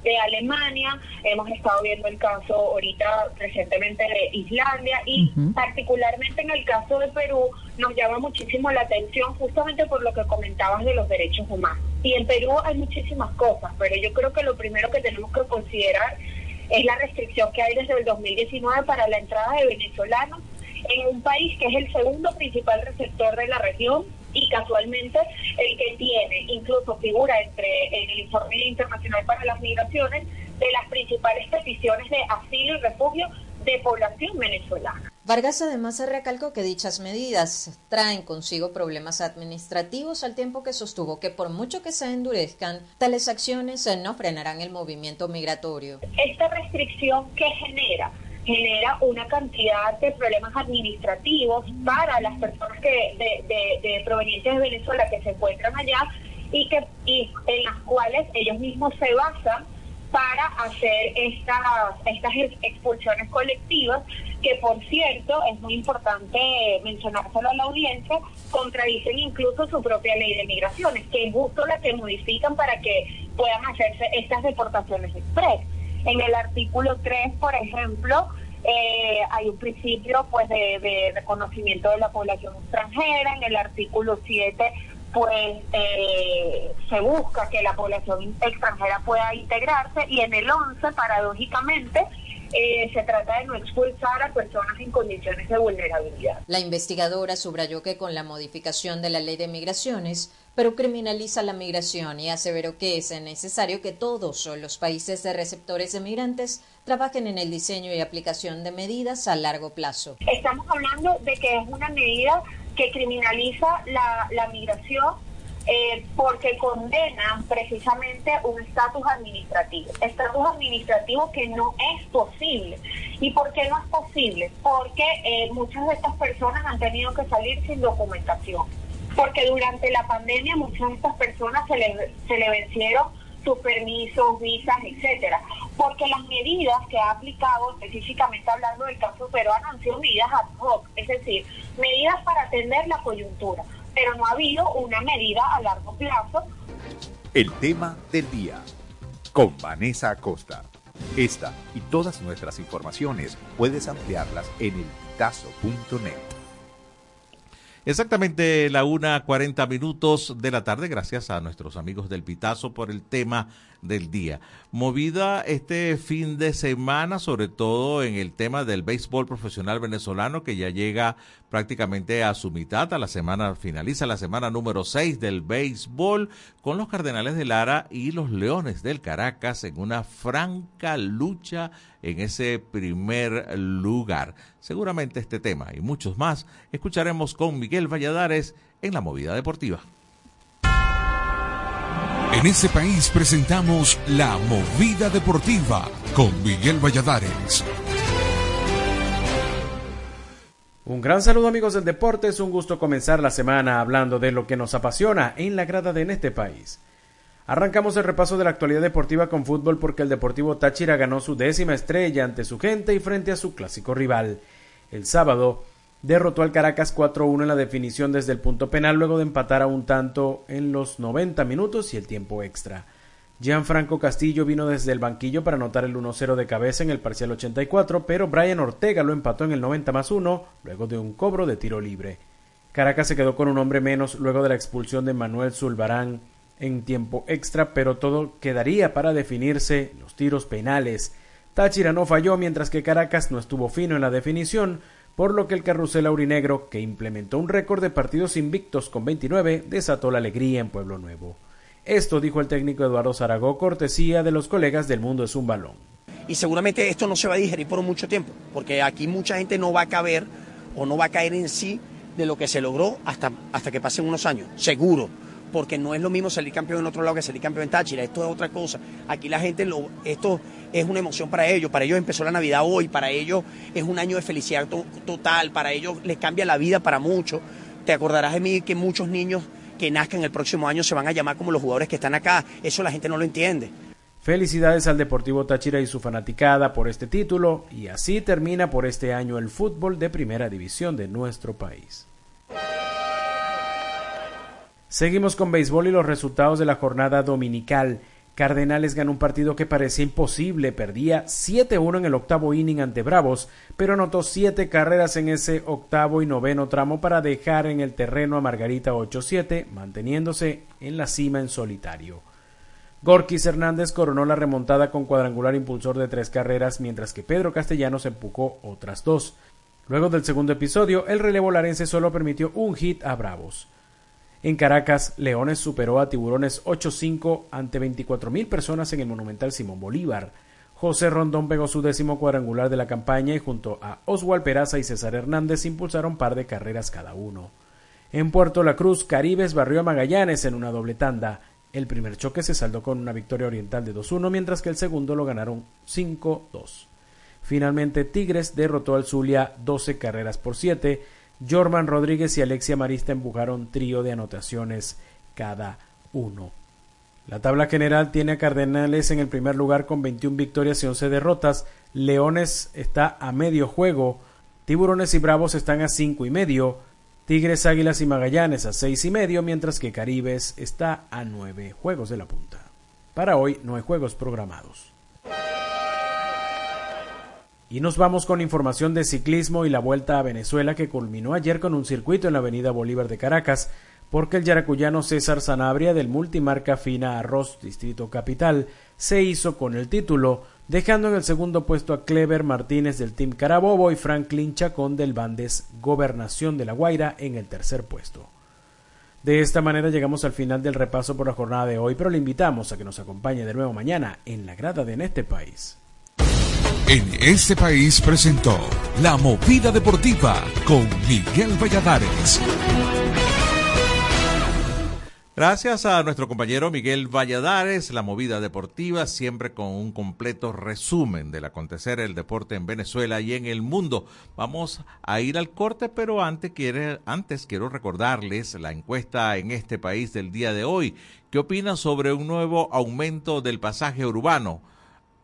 de Alemania, hemos estado viendo el caso ahorita recientemente de Islandia y particularmente en el caso de Perú nos llama muchísimo la atención justamente por lo que comentabas de los derechos humanos. Y en Perú hay muchísimas cosas, pero yo creo que lo primero que tenemos que considerar es la restricción que hay desde el 2019 para la entrada de venezolanos en un país que es el segundo principal receptor de la región y casualmente el que tiene, incluso figura entre en el informe internacional para las migraciones, de las principales peticiones de asilo y refugio de población venezolana.
Vargas además recalcó que dichas medidas traen consigo problemas administrativos al tiempo que sostuvo que por mucho que se endurezcan, tales acciones no frenarán el movimiento migratorio.
Esta restricción que genera genera una cantidad de problemas administrativos para las personas que de, de, de proveniencia de Venezuela que se encuentran allá y que y en las cuales ellos mismos se basan para hacer estas estas expulsiones colectivas que por cierto es muy importante mencionárselo a la audiencia contradicen incluso su propia ley de migraciones que es justo la que modifican para que puedan hacerse estas deportaciones express en el artículo 3, por ejemplo, eh, hay un principio pues de, reconocimiento de la población extranjera. En el artículo 7, pues eh, se busca que la población extranjera pueda integrarse. Y en el 11, paradójicamente, eh, se trata de no expulsar a personas en condiciones de vulnerabilidad.
La investigadora subrayó que con la modificación de la ley de migraciones, pero criminaliza la migración y aseveró que es necesario que todos los países de receptores de migrantes trabajen en el diseño y aplicación de medidas a largo plazo.
Estamos hablando de que es una medida que criminaliza la, migración eh, porque condena precisamente un estatus administrativo, estatus administrativo que no es posible. ¿Y por qué no es posible? Porque eh, muchas de estas personas han tenido que salir sin documentación, porque durante la pandemia muchas de estas personas se le, se le vencieron sus permisos, visas, etcétera, porque las medidas que ha aplicado, específicamente hablando del caso peruano, han sido medidas ad hoc, es decir, medidas para atender la coyuntura pero no ha habido una medida a largo plazo.
El tema del día con Vanessa Acosta. Esta y todas nuestras informaciones puedes ampliarlas en elpitazo.net.
Exactamente la una cuarenta minutos de la tarde, gracias a nuestros amigos del Pitazo por el tema del día. Movida este fin de semana, sobre todo en el tema del béisbol profesional venezolano, que ya llega prácticamente a su mitad, a la semana, finaliza la semana número 6 del béisbol, con los Cardenales de Lara y los Leones del Caracas en una franca lucha en ese primer lugar. Seguramente este tema y muchos más escucharemos con Miguel Valladares en la movida deportiva.
En ese país presentamos La Movida Deportiva con Miguel Valladares.
Un gran saludo amigos del deporte, es un gusto comenzar la semana hablando de lo que nos apasiona en la grada de en este país. Arrancamos el repaso de la actualidad deportiva con fútbol porque el Deportivo Táchira ganó su décima estrella ante su gente y frente a su clásico rival. El sábado derrotó al Caracas 4-1 en la definición desde el punto penal luego de empatar a un tanto en los 90 minutos y el tiempo extra. Gianfranco Castillo vino desde el banquillo para anotar el 1-0 de cabeza en el parcial 84, pero Brian Ortega lo empató en el 90 más 1 luego de un cobro de tiro libre. Caracas se quedó con un hombre menos luego de la expulsión de Manuel Zulbarán en tiempo extra, pero todo quedaría para definirse los tiros penales. Táchira no falló mientras que Caracas no estuvo fino en la definición, por lo que el carrusel aurinegro, que implementó un récord de partidos invictos con 29, desató la alegría en Pueblo Nuevo. Esto dijo el técnico Eduardo Zaragoza, cortesía de los colegas del Mundo es un balón.
Y seguramente esto no se va a digerir por mucho tiempo, porque aquí mucha gente no va a caber o no va a caer en sí de lo que se logró hasta, hasta que pasen unos años, seguro porque no es lo mismo salir campeón en otro lado que salir campeón en Táchira, esto es otra cosa. Aquí la gente, esto es una emoción para ellos, para ellos empezó la Navidad hoy, para ellos es un año de felicidad total, para ellos les cambia la vida para muchos. Te acordarás de mí que muchos niños que nazcan el próximo año se van a llamar como los jugadores que están acá, eso la gente no lo entiende.
Felicidades al Deportivo Táchira y su fanaticada por este título y así termina por este año el fútbol de primera división de nuestro país. Seguimos con béisbol y los resultados de la jornada dominical. Cardenales ganó un partido que parecía imposible, perdía 7-1 en el octavo inning ante Bravos, pero anotó siete carreras en ese octavo y noveno tramo para dejar en el terreno a Margarita 8-7, manteniéndose en la cima en solitario. Gorkis Hernández coronó la remontada con cuadrangular impulsor de tres carreras, mientras que Pedro Castellanos empujó otras dos. Luego del segundo episodio, el relevo larense solo permitió un hit a Bravos. En Caracas, Leones superó a Tiburones 8-5 ante 24.000 personas en el Monumental Simón Bolívar. José Rondón pegó su décimo cuadrangular de la campaña y junto a Oswald Peraza y César Hernández impulsaron par de carreras cada uno. En Puerto La Cruz, Caribes barrió a Magallanes en una doble tanda. El primer choque se saldó con una victoria oriental de 2-1, mientras que el segundo lo ganaron 5-2. Finalmente, Tigres derrotó al Zulia 12 carreras por 7 Jorman Rodríguez y Alexia Marista empujaron trío de anotaciones cada uno. La tabla general tiene a Cardenales en el primer lugar con 21 victorias y 11 derrotas. Leones está a medio juego. Tiburones y Bravos están a cinco y medio. Tigres, Águilas y Magallanes a seis y medio, mientras que Caribes está a nueve juegos de la punta. Para hoy no hay juegos programados. Y nos vamos con información de ciclismo y la vuelta a Venezuela que culminó ayer con un circuito en la avenida Bolívar de Caracas, porque el yaracuyano César Sanabria del multimarca Fina Arroz Distrito Capital se hizo con el título, dejando en el segundo puesto a Clever Martínez del Team Carabobo y Franklin Chacón del Bandes Gobernación de La Guaira en el tercer puesto. De esta manera llegamos al final del repaso por la jornada de hoy, pero le invitamos a que nos acompañe de nuevo mañana en la grada de En este país.
En este país presentó La Movida Deportiva con Miguel Valladares.
Gracias a nuestro compañero Miguel Valladares, la movida deportiva, siempre con un completo resumen del acontecer del deporte en Venezuela y en el mundo. Vamos a ir al corte, pero antes, quiere, antes quiero recordarles la encuesta en este país del día de hoy. ¿Qué opinan sobre un nuevo aumento del pasaje urbano?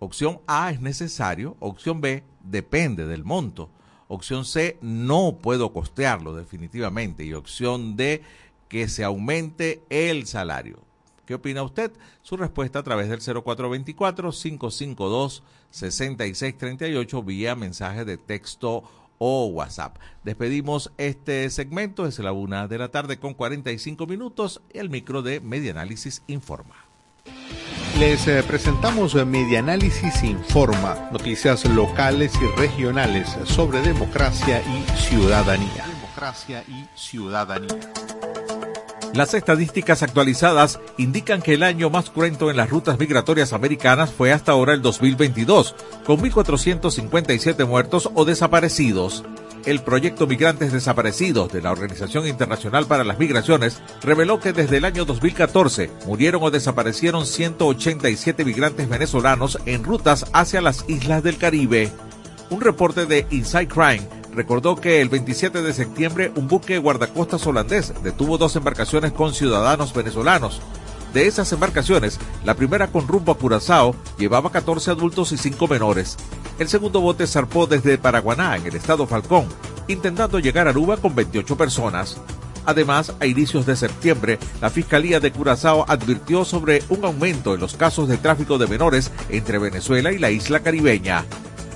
Opción A es necesario, opción B depende del monto. Opción C, no puedo costearlo definitivamente. Y opción D, que se aumente el salario. ¿Qué opina usted? Su respuesta a través del 0424-552-6638 vía mensaje de texto o WhatsApp. Despedimos este segmento, es la una de la tarde con 45 minutos. El micro de Media Análisis informa.
Les eh, presentamos Media Análisis Informa, noticias locales y regionales sobre democracia y ciudadanía. Democracia y ciudadanía.
Las estadísticas actualizadas indican que el año más cruento en las rutas migratorias americanas fue hasta ahora el 2022, con 1.457 muertos o desaparecidos. El proyecto Migrantes Desaparecidos de la Organización Internacional para las Migraciones reveló que desde el año 2014 murieron o desaparecieron 187 migrantes venezolanos en rutas hacia las islas del Caribe. Un reporte de Inside Crime recordó que el 27 de septiembre un buque guardacostas holandés detuvo dos embarcaciones con ciudadanos venezolanos. De esas embarcaciones, la primera con rumbo a Curazao llevaba 14 adultos y 5 menores. El segundo bote zarpó desde Paraguaná, en el estado Falcón, intentando llegar a Aruba con 28 personas. Además, a inicios de septiembre, la Fiscalía de Curazao advirtió sobre un aumento en los casos de tráfico de menores entre Venezuela y la isla caribeña.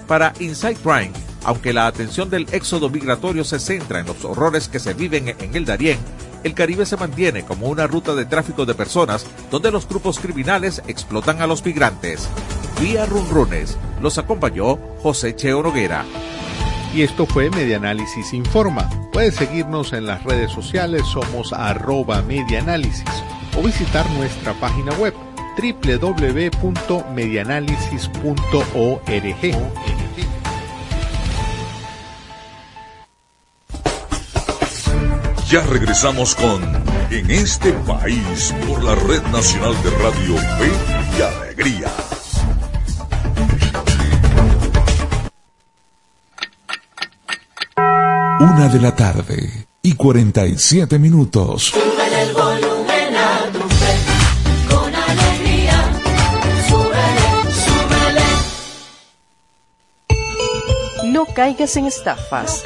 Para Inside Crime, aunque la atención del éxodo migratorio se centra en los horrores que se viven en el Darién, el Caribe se mantiene como una ruta de tráfico de personas donde los grupos criminales explotan a los migrantes. Vía Runrunes los acompañó José Cheo Noguera.
Y esto fue Medianálisis Informa. Puedes seguirnos en las redes sociales, somos arroba medianálisis o visitar nuestra página web www.medianálisis.org.
Ya regresamos con En este país por la Red Nacional de Radio Fe y Alegría.
Una de la tarde y 47 minutos.
Con alegría. Súbele, súbele.
No caigas en estafas.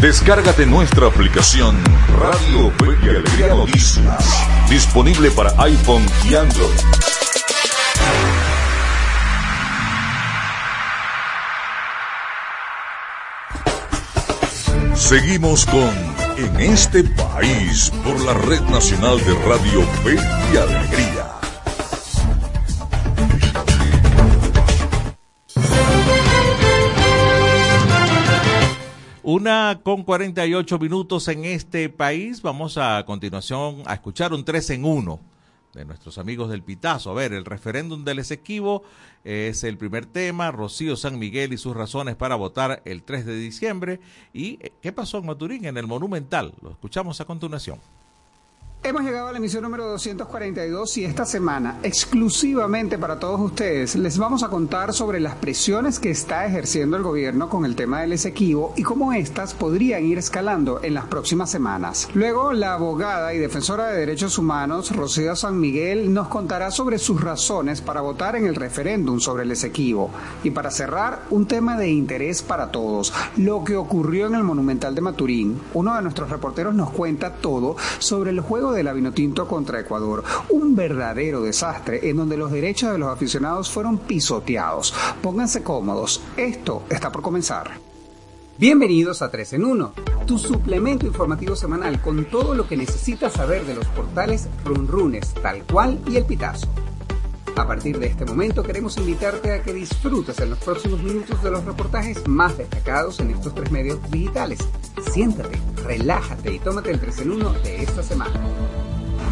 Descárgate nuestra aplicación Radio Fe y Alegría Noticias, disponible para iPhone y Android. Seguimos con En este país por la Red Nacional de Radio Fe y Alegría.
Una con 48 minutos en este país. Vamos a, continuación a escuchar un 3 en 1 de nuestros amigos del Pitazo. A ver, el referéndum del Esequibo es el primer tema. Rocío San Miguel y sus razones para votar el 3 de diciembre. ¿Y qué pasó en Maturín, en el Monumental? Lo escuchamos a continuación.
Hemos llegado a la emisión número 242 y esta semana, exclusivamente para todos ustedes, les vamos a contar sobre las presiones que está ejerciendo el gobierno con el tema del Esequibo y cómo éstas podrían ir escalando en las próximas semanas. Luego, la abogada y defensora de derechos humanos, Rocío San Miguel, nos contará sobre sus razones para votar en el referéndum sobre el Esequibo. Y para cerrar, un tema de interés para todos, lo que ocurrió en el Monumental de Maturín. Uno de nuestros reporteros nos cuenta todo sobre el juego de la Vinotinto contra Ecuador. Un verdadero desastre en donde los derechos de los aficionados fueron pisoteados. Pónganse cómodos, esto está por comenzar. Bienvenidos a 3 en 1, tu suplemento informativo semanal con todo lo que necesitas saber de los portales Runrunes, tal cual y el Pitazo. A partir de este momento queremos invitarte a que disfrutes en los próximos minutos de los reportajes más destacados en estos tres medios digitales. Siéntate, relájate y tómate el 3 en 1 de esta semana.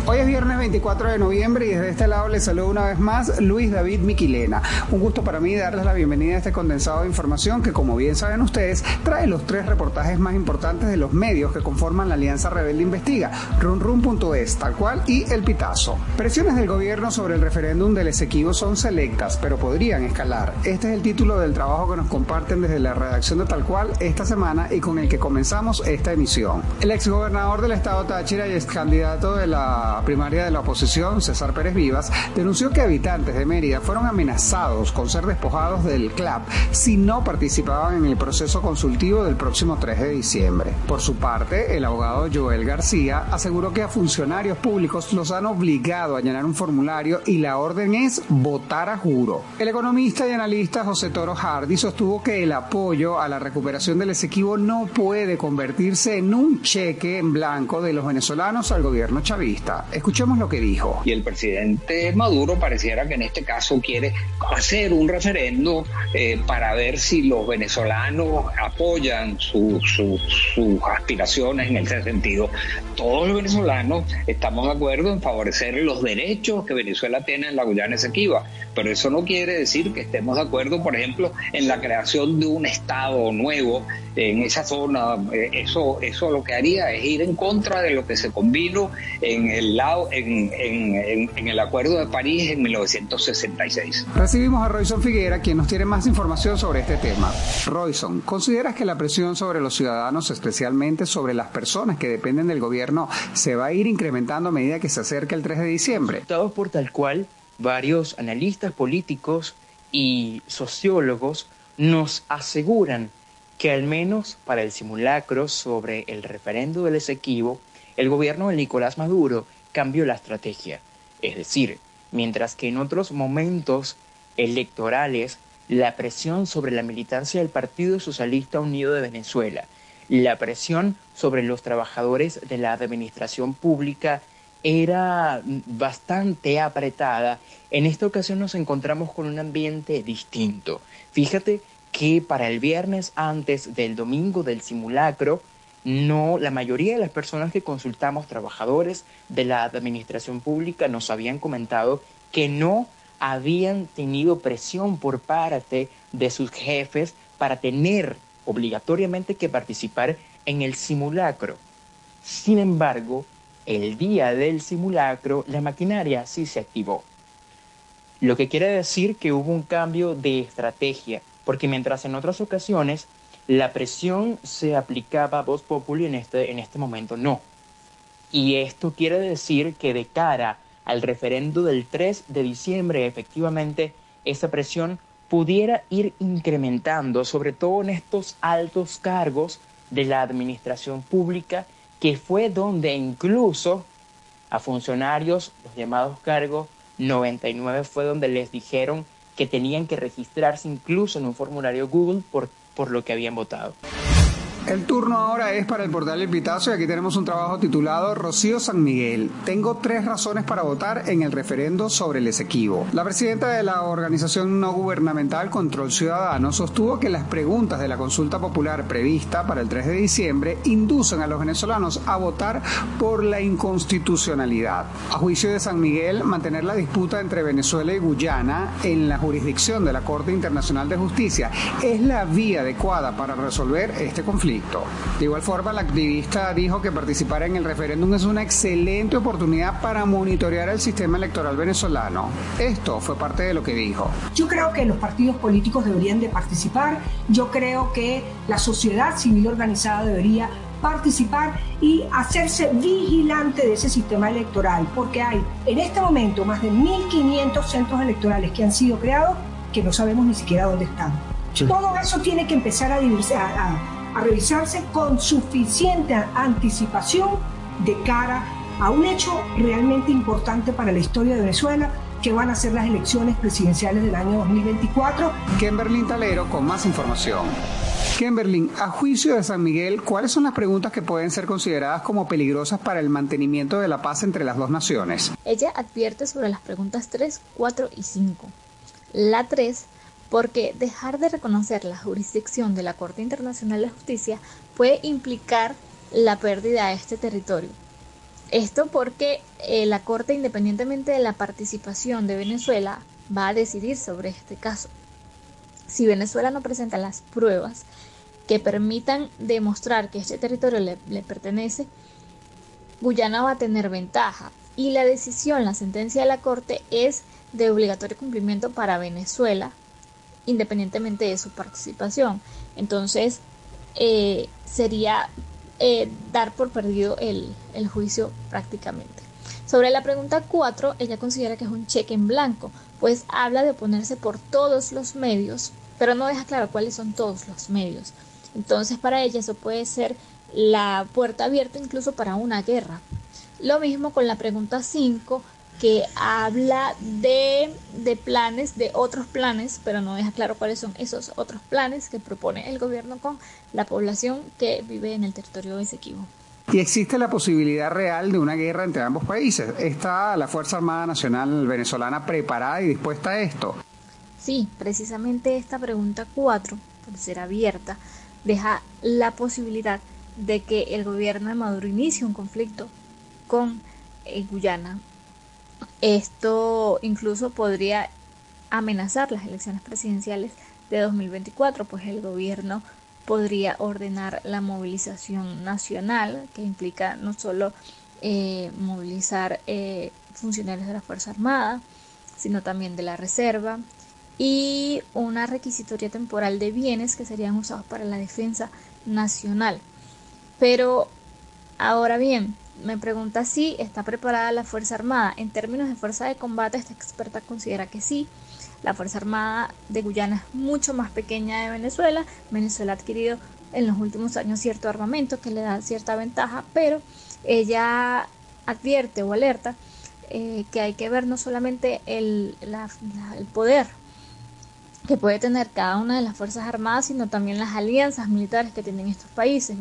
Hoy es viernes 24 de noviembre y desde este lado les saludo una vez más Luis David Miquilena. Un gusto para mí darles la bienvenida a este condensado de información que como bien saben ustedes trae los tres reportajes más importantes de los medios que conforman la Alianza Rebelde Investiga, runrun.es tal cual y El Pitazo. Presiones del gobierno sobre el referéndum del Esequibo son selectas pero podrían escalar. Este es el título del trabajo que nos comparten desde la redacción de tal cual esta semana y con el que comenzamos esta emisión. El exgobernador del estado Táchira y ex candidato de la primaria de la oposición, César Pérez Vivas, denunció que habitantes de Mérida fueron amenazados con ser despojados del CLAP si no participaban en el proceso consultivo del próximo 3 de diciembre. Por su parte, el abogado Joel García aseguró que a funcionarios públicos los han obligado a llenar un formulario y la orden es votar a juro. El economista y analista José Toro Hardy sostuvo que el apoyo a la recuperación del Esequibo no puede convertirse en un cheque en blanco de los venezolanos al gobierno chavista. Escuchemos lo que dijo.
Y el presidente Maduro pareciera que en este caso quiere hacer un referendo eh, para ver si los venezolanos apoyan su, su, sus aspiraciones en ese sentido. Todos los venezolanos estamos de acuerdo en favorecer los derechos que Venezuela tiene en la Guyana Esequiba, pero eso no quiere decir que estemos de acuerdo, por ejemplo, en la creación de un Estado nuevo en esa zona. Eh, eso, eso lo que haría es ir en contra de lo que se convino en el lado, en, en, en el Acuerdo de París en 1966.
Recibimos a Royson Figuera, quien nos tiene más información sobre este tema. Royson, ¿consideras que la presión sobre los ciudadanos, especialmente sobre las personas que dependen del gobierno, se va a ir incrementando a medida que se acerca el 3 de diciembre?
Resultados por tal cual, varios analistas políticos y sociólogos nos aseguran que al menos para el simulacro sobre el referendo del Esequibo, el gobierno de Nicolás Maduro cambió la estrategia. Es decir, mientras que en otros momentos electorales la presión sobre la militancia del Partido Socialista Unido de Venezuela, la presión sobre los trabajadores de la administración pública era bastante apretada, en esta ocasión nos encontramos con un ambiente distinto. Fíjate que para el viernes antes del domingo del simulacro, no, la mayoría de las personas que consultamos, trabajadores de la administración pública, nos habían comentado que no habían tenido presión por parte de sus jefes para tener obligatoriamente que participar en el simulacro. Sin embargo, el día del simulacro, la maquinaria sí se activó. Lo que quiere decir que hubo un cambio de estrategia, porque mientras en otras ocasiones la presión se aplicaba a Voz Populi, en este, en este momento no. Y esto quiere decir que de cara al referendo del 3 de diciembre, efectivamente, esa presión pudiera ir incrementando, sobre todo en estos altos cargos de la administración pública, que fue donde incluso a funcionarios, los llamados cargos 99, fue donde les dijeron que tenían que registrarse incluso en un formulario Google por, por lo que habían votado.
El turno ahora es para el portal El Pitazo y aquí tenemos un trabajo titulado Rocío San Miguel. Tengo tres razones para votar en el referendo sobre el Esequibo. La presidenta de la organización no gubernamental Control Ciudadano sostuvo que las preguntas de la consulta popular prevista para el 3 de diciembre inducen a los venezolanos a votar por la inconstitucionalidad. A juicio de San Miguel, mantener la disputa entre Venezuela y Guyana en la jurisdicción de la Corte Internacional de Justicia es la vía adecuada para resolver este conflicto. Veredicto. De igual forma, la activista dijo que participar en el referéndum es una excelente oportunidad para monitorear el sistema electoral venezolano. Esto fue parte de lo que dijo.
Yo creo que los partidos políticos deberían de participar, yo creo que la sociedad civil organizada debería participar y hacerse vigilante de ese sistema electoral, porque hay en este momento más de 1.500 centros electorales que han sido creados que no sabemos ni siquiera dónde están. Todo eso tiene que empezar a, a, a revisarse con suficiente anticipación de cara a un hecho realmente importante para la historia de Venezuela, que van a ser las elecciones presidenciales del año 2024.
Kimberlyn Talero con más información. Kimberlyn, a juicio de San Miguel, ¿cuáles son las preguntas que pueden ser consideradas como peligrosas para el mantenimiento de la paz entre las dos naciones?
Ella advierte sobre las preguntas 3, 4 y 5. La 3, porque dejar de reconocer la jurisdicción de la Corte Internacional de Justicia puede implicar la pérdida de este territorio. Esto porque eh, la Corte, independientemente de la participación de Venezuela, va a decidir sobre este caso. Si Venezuela no presenta las pruebas que permitan demostrar que este territorio le, le pertenece, Guyana va a tener ventaja. Y la decisión, la sentencia de la Corte es de obligatorio cumplimiento para Venezuela, independientemente de su participación. Entonces, eh, sería eh, dar por perdido el, el, juicio prácticamente. Sobre la pregunta 4, ella considera que es un cheque en blanco, pues habla de oponerse por todos los medios, pero no deja claro cuáles son todos los medios. Entonces, para ella eso puede ser la puerta abierta incluso para una guerra. Lo mismo con la pregunta 5, que habla de, de, planes, de otros planes, pero no deja claro cuáles son esos otros planes que propone el gobierno con la población que vive en el territorio de Esequibo.
Y existe la posibilidad real de una guerra entre ambos países. ¿Está la Fuerza Armada Nacional venezolana preparada y dispuesta a esto?
Sí, precisamente esta pregunta 4, por ser abierta, deja la posibilidad de que el gobierno de Maduro inicie un conflicto con eh, Guyana esto incluso podría amenazar las elecciones presidenciales de 2024, pues el gobierno podría ordenar la movilización nacional, que implica no solo eh, movilizar eh, funcionarios de la Fuerza Armada, sino también de la Reserva, y una requisitoria temporal de bienes que serían usados para la defensa nacional. Pero ahora bien, me pregunta si está preparada la Fuerza Armada. En términos de fuerza de combate, esta experta considera que sí. La Fuerza Armada de Guyana es mucho más pequeña de Venezuela. Venezuela ha adquirido en los últimos años cierto armamento que le da cierta ventaja, pero ella advierte o alerta eh, que hay que ver no solamente el, poder que puede tener cada una de las Fuerzas Armadas, sino también las alianzas militares que tienen estos países.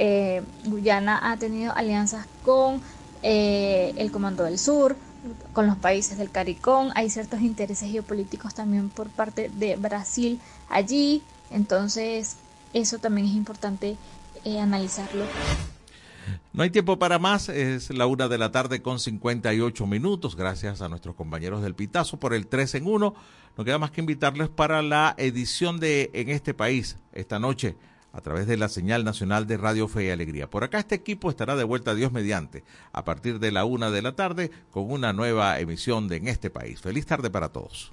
Eh, Guyana ha tenido alianzas con eh, el Comando del Sur, con los países del CARICOM, hay ciertos intereses geopolíticos también por parte de Brasil allí, entonces eso también es importante eh, analizarlo.
No hay tiempo para más, es la una de la tarde con 58 minutos. Gracias a nuestros compañeros del Pitazo por el 3 en 1. No queda más que invitarles para la edición de En este país esta noche a través de la señal nacional de Radio Fe y Alegría. Por acá este equipo estará de vuelta Dios mediante a partir de la una de la tarde con una nueva emisión de En este país. Feliz tarde para todos.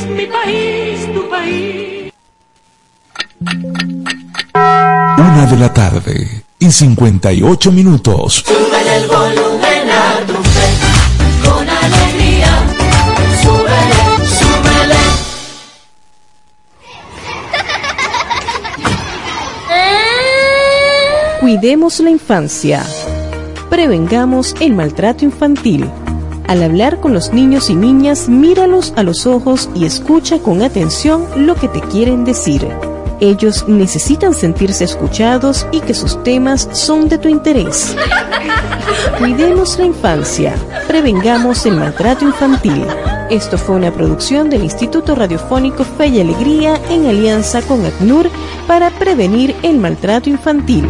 Una de la tarde y 58 minutos.
Sube el volumen a tu fe, con alegría. Súbele, súbele. (laughs)
Cuidemos la infancia. Prevengamos el maltrato infantil. Al hablar con los niños y niñas, míralos a los ojos y escucha con atención lo que te quieren decir. Ellos necesitan sentirse escuchados y que sus temas son de tu interés. Cuidemos la infancia. Prevengamos el maltrato infantil. Esto fue una producción del Instituto Radiofónico Fe y Alegría en alianza con ACNUR para prevenir el maltrato infantil.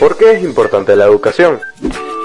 ¿Por qué es importante la educación?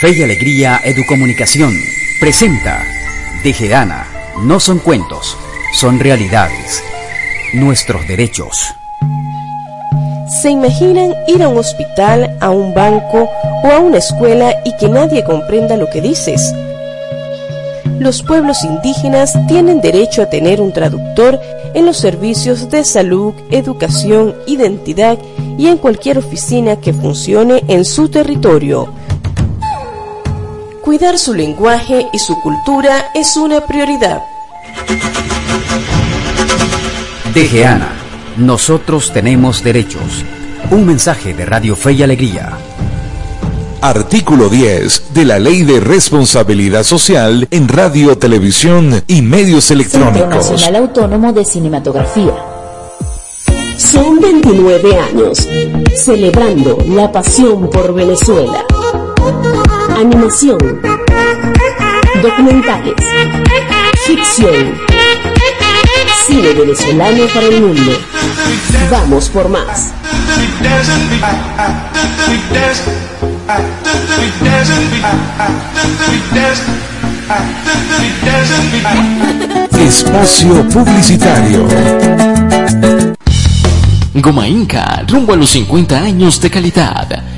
Fe y Alegría Educomunicación presenta Tejedana. No son cuentos, son realidades. Nuestros derechos.
¿Se imaginan ir a un hospital, a un banco o a una escuela y que nadie comprenda lo que dices? Los pueblos indígenas tienen derecho a tener un traductor en los servicios de salud, educación, identidad y en cualquier oficina que funcione en su territorio. Cuidar su lenguaje y su cultura es una prioridad.
Tejeana. Nosotros tenemos derechos. Un mensaje de Radio Fe y Alegría.
Artículo 10 de la Ley de Responsabilidad Social en Radio, Televisión y Medios
Centro
Electrónicos.
Nacional Autónomo de Cinematografía.
Son 29 años celebrando la pasión por Venezuela. Animación, documentales, ficción, cine venezolano para el mundo. Vamos por más.
Espacio Publicitario.
Goma Inca, rumbo a los 50 años de calidad.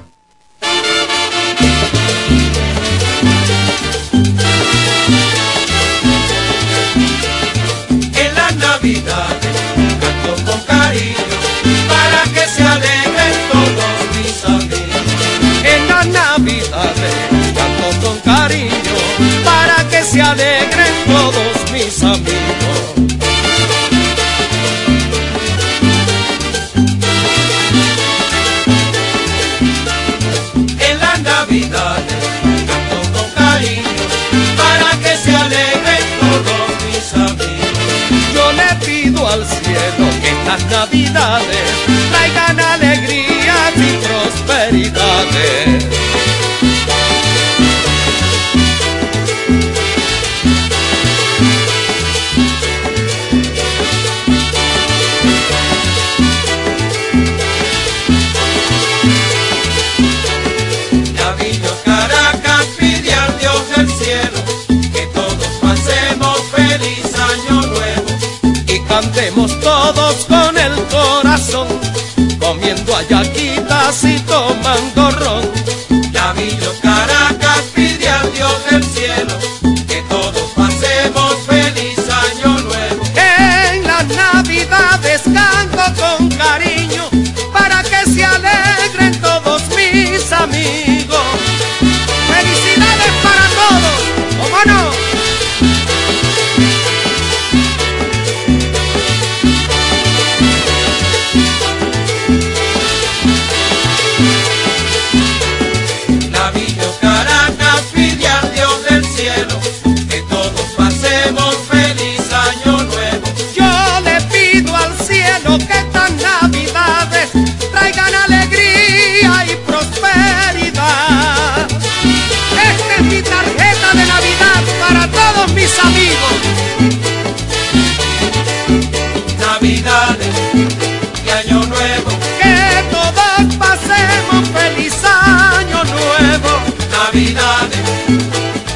Y Año Nuevo. Que todos pasemos feliz año nuevo. Navidades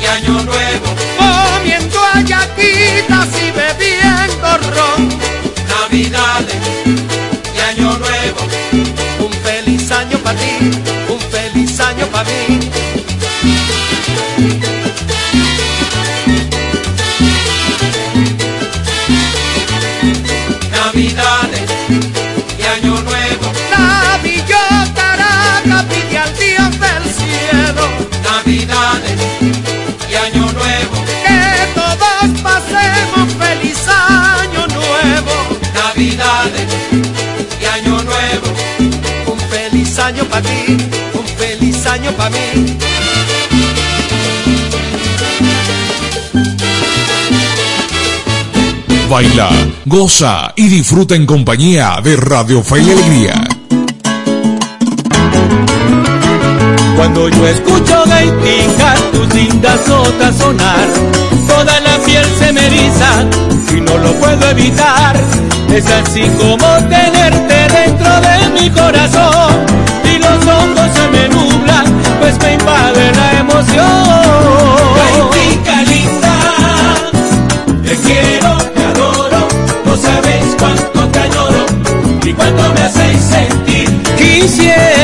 y Año Nuevo. Comiendo ayaquitas y bebiendo ron. Navidades y Año Nuevo. Un feliz año para ti, un feliz año para mí. un feliz año para mí.
Baila, goza y disfruta en compañía de Radio Fe y Alegría.
Cuando yo escucho gaiticas, tus lindas sotas sonar, toda la piel se me eriza y no lo puedo evitar. Es así como tenerte dentro de mi corazón vez me invade la emoción. Baitica linda,
te quiero, te adoro, no sabes cuánto te adoro y cuánto
me hacéis sentir. Quisiera